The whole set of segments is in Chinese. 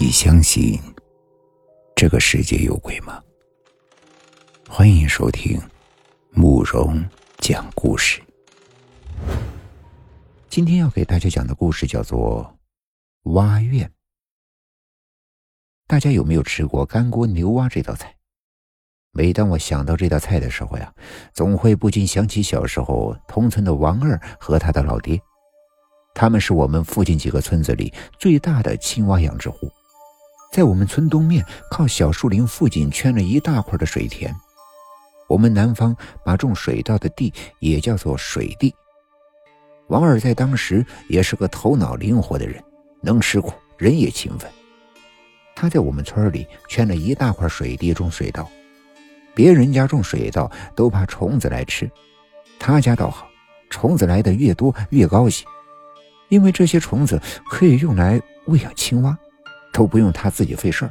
你相信这个世界有鬼吗？欢迎收听慕容讲故事。今天要给大家讲的故事叫做《蛙院》。大家有没有吃过干锅牛蛙这道菜？每当我想到这道菜的时候呀，总会不禁想起小时候同村的王二和他的老爹，他们是我们附近几个村子里最大的青蛙养殖户。在我们村东面靠小树林附近圈了一大块的水田，我们南方把种水稻的地也叫做水地。王二在当时也是个头脑灵活的人，能吃苦，人也勤奋。他在我们村里圈了一大块水地种水稻，别人家种水稻都怕虫子来吃，他家倒好，虫子来的越多越高兴，因为这些虫子可以用来喂养青蛙。都不用他自己费事儿。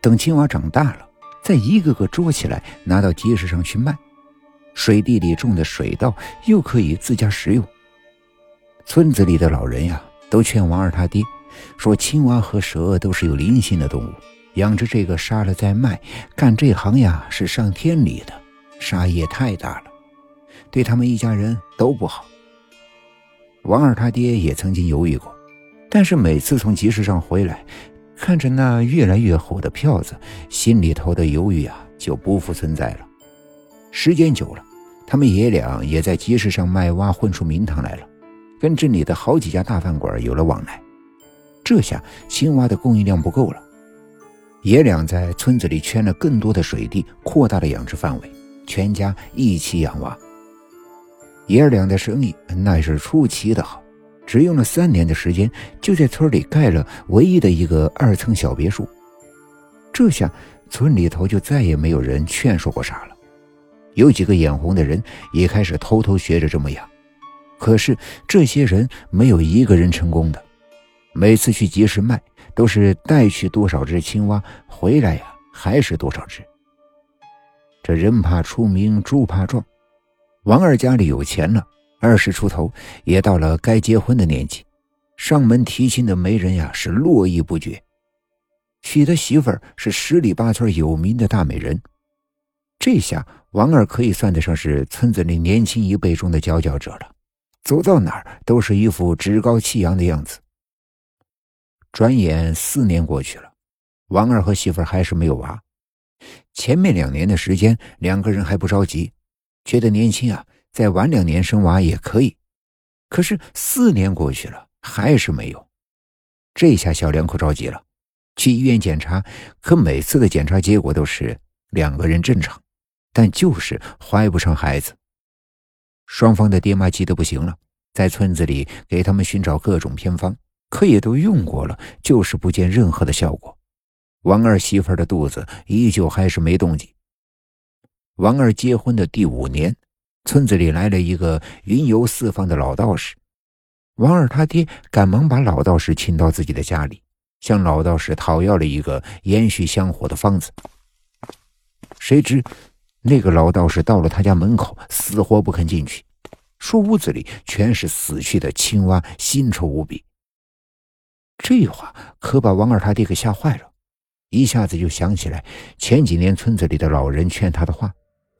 等青蛙长大了，再一个个捉起来，拿到集市上去卖。水地里种的水稻又可以自家食用。村子里的老人呀，都劝王二他爹，说青蛙和蛇都是有灵性的动物，养着这个杀了再卖，干这行呀是上天理的，杀业太大了，对他们一家人都不好。王二他爹也曾经犹豫过。但是每次从集市上回来，看着那越来越厚的票子，心里头的犹豫啊就不复存在了。时间久了，他们爷俩也在集市上卖蛙混出名堂来了，跟镇里的好几家大饭馆有了往来。这下青蛙的供应量不够了，爷俩在村子里圈了更多的水地，扩大了养殖范围，全家一起养蛙。爷俩的生意那是出奇的好。只用了三年的时间，就在村里盖了唯一的一个二层小别墅。这下村里头就再也没有人劝说过啥了。有几个眼红的人也开始偷偷学着这么养，可是这些人没有一个人成功的。每次去集市卖，都是带去多少只青蛙，回来呀还是多少只。这人怕出名，猪怕壮。王二家里有钱了。二十出头，也到了该结婚的年纪，上门提亲的媒人呀是络绎不绝，娶的媳妇儿是十里八村有名的大美人。这下王二可以算得上是村子里年轻一辈中的佼佼者了，走到哪儿都是一副趾高气扬的样子。转眼四年过去了，王二和媳妇儿还是没有娃。前面两年的时间，两个人还不着急，觉得年轻啊。再晚两年生娃也可以，可是四年过去了还是没有，这下小两口着急了，去医院检查，可每次的检查结果都是两个人正常，但就是怀不上孩子。双方的爹妈急得不行了，在村子里给他们寻找各种偏方，可也都用过了，就是不见任何的效果。王二媳妇的肚子依旧还是没动静。王二结婚的第五年。村子里来了一个云游四方的老道士，王二他爹赶忙把老道士请到自己的家里，向老道士讨要了一个延续香火的方子。谁知那个老道士到了他家门口，死活不肯进去，说屋子里全是死去的青蛙，腥臭无比。这话可把王二他爹给吓坏了，一下子就想起来前几年村子里的老人劝他的话。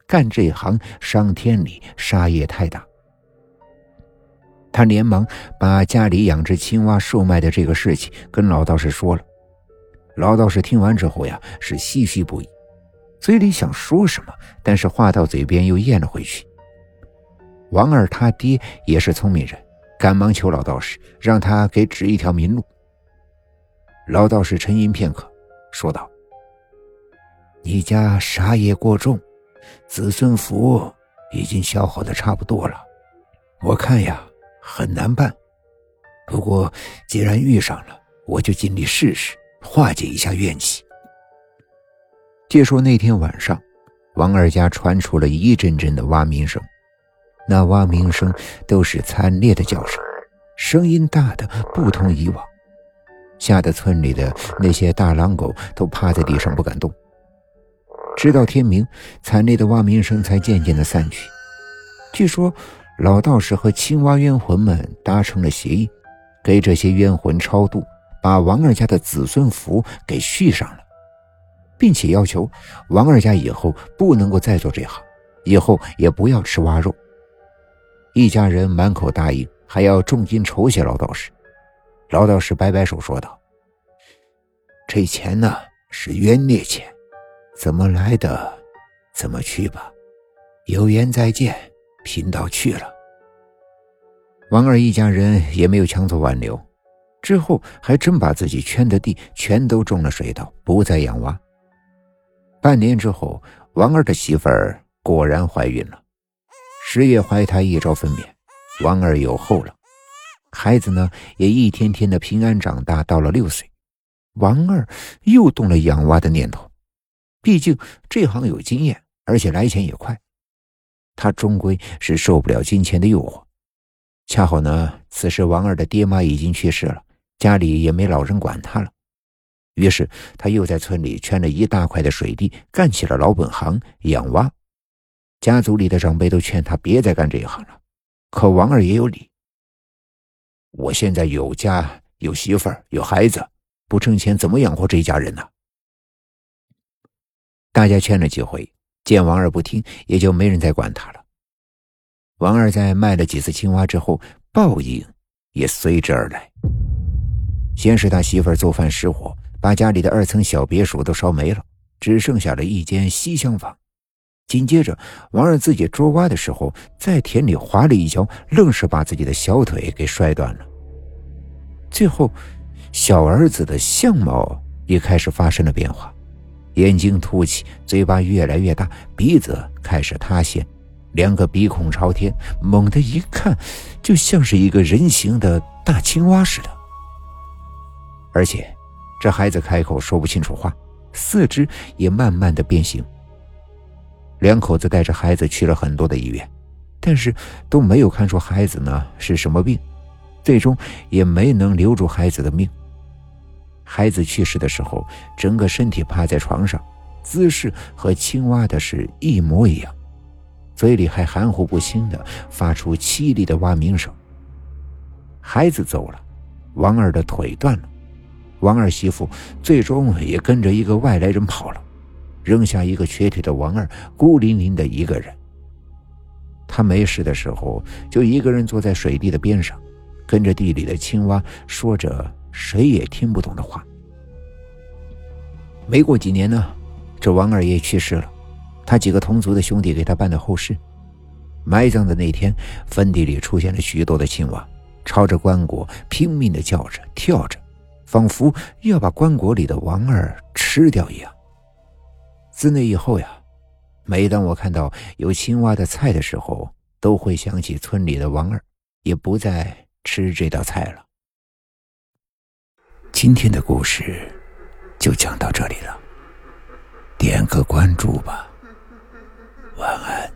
干这行伤天理，杀业太大。他连忙把家里养只青蛙售卖的这个事情跟老道士说了。老道士听完之后呀，是唏嘘不已，嘴里想说什么，但是话到嘴边又咽了回去。王二他爹也是聪明人，赶忙求老道士让他给指一条明路。老道士沉吟片刻，说道：“你家杀业过重。”子孙福已经消耗的差不多了，我看呀很难办。不过既然遇上了，我就尽力试试，化解一下怨气。据说那天晚上，王二家传出了一阵阵的蛙鸣声，那蛙鸣声都是惨烈的叫声，声音大的不同以往，吓得村里的那些大狼狗都趴在地上不敢动。直到天明，惨烈的蛙鸣声才渐渐的散去。据说，老道士和青蛙冤魂们达成了协议，给这些冤魂超度，把王二家的子孙符给续上了，并且要求王二家以后不能够再做这行，以后也不要吃蛙肉。一家人满口答应，还要重金酬谢老道士。老道士摆摆手说道：“这钱呢是冤孽钱，怎么来的，怎么去吧。有缘再见，贫道去了。”王二一家人也没有强作挽留，之后还真把自己圈的地全都种了水稻，不再养蛙。半年之后，王二的媳妇儿果然怀孕了，十月怀胎一朝分娩，王二有后了。孩子呢，也一天天的平安长大，到了六岁，王二又动了养蛙的念头。毕竟这行有经验，而且来钱也快，他终归是受不了金钱的诱惑。恰好呢，此时王二的爹妈已经去世了，家里也没老人管他了。于是他又在村里圈了一大块的水地，干起了老本行养蛙。家族里的长辈都劝他别再干这一行了，可王二也有理。我现在有家有媳妇儿有孩子，不挣钱怎么养活这一家人呢？大家劝了几回，见王二不听，也就没人再管他了。王二在卖了几次青蛙之后，报应也随之而来。先是他媳妇儿做饭失火，把家里的二层小别墅都烧没了，只剩下了一间西厢房。紧接着，王二自己捉蛙的时候，在田里滑了一跤，愣是把自己的小腿给摔断了。最后，小儿子的相貌也开始发生了变化，眼睛凸起，嘴巴越来越大，鼻子开始塌陷。两个鼻孔朝天，猛地一看，就像是一个人形的大青蛙似的。而且，这孩子开口说不清楚话，四肢也慢慢的变形。两口子带着孩子去了很多的医院，但是都没有看出孩子呢是什么病，最终也没能留住孩子的命。孩子去世的时候，整个身体趴在床上，姿势和青蛙的是一模一样。嘴里还含糊不清的发出凄厉的蛙鸣声。孩子走了，王二的腿断了，王二媳妇最终也跟着一个外来人跑了，扔下一个瘸腿的王二孤零零的一个人。他没事的时候就一个人坐在水地的边上，跟着地里的青蛙说着谁也听不懂的话。没过几年呢，这王二爷去世了。他几个同族的兄弟给他办的后事。埋葬的那天，坟地里出现了许多的青蛙，朝着棺椁拼命的叫着、跳着，仿佛要把棺椁里的王二吃掉一样。自那以后呀，每当我看到有青蛙的菜的时候，都会想起村里的王二，也不再吃这道菜了。今天的故事就讲到这里了。点个关注吧。晚安。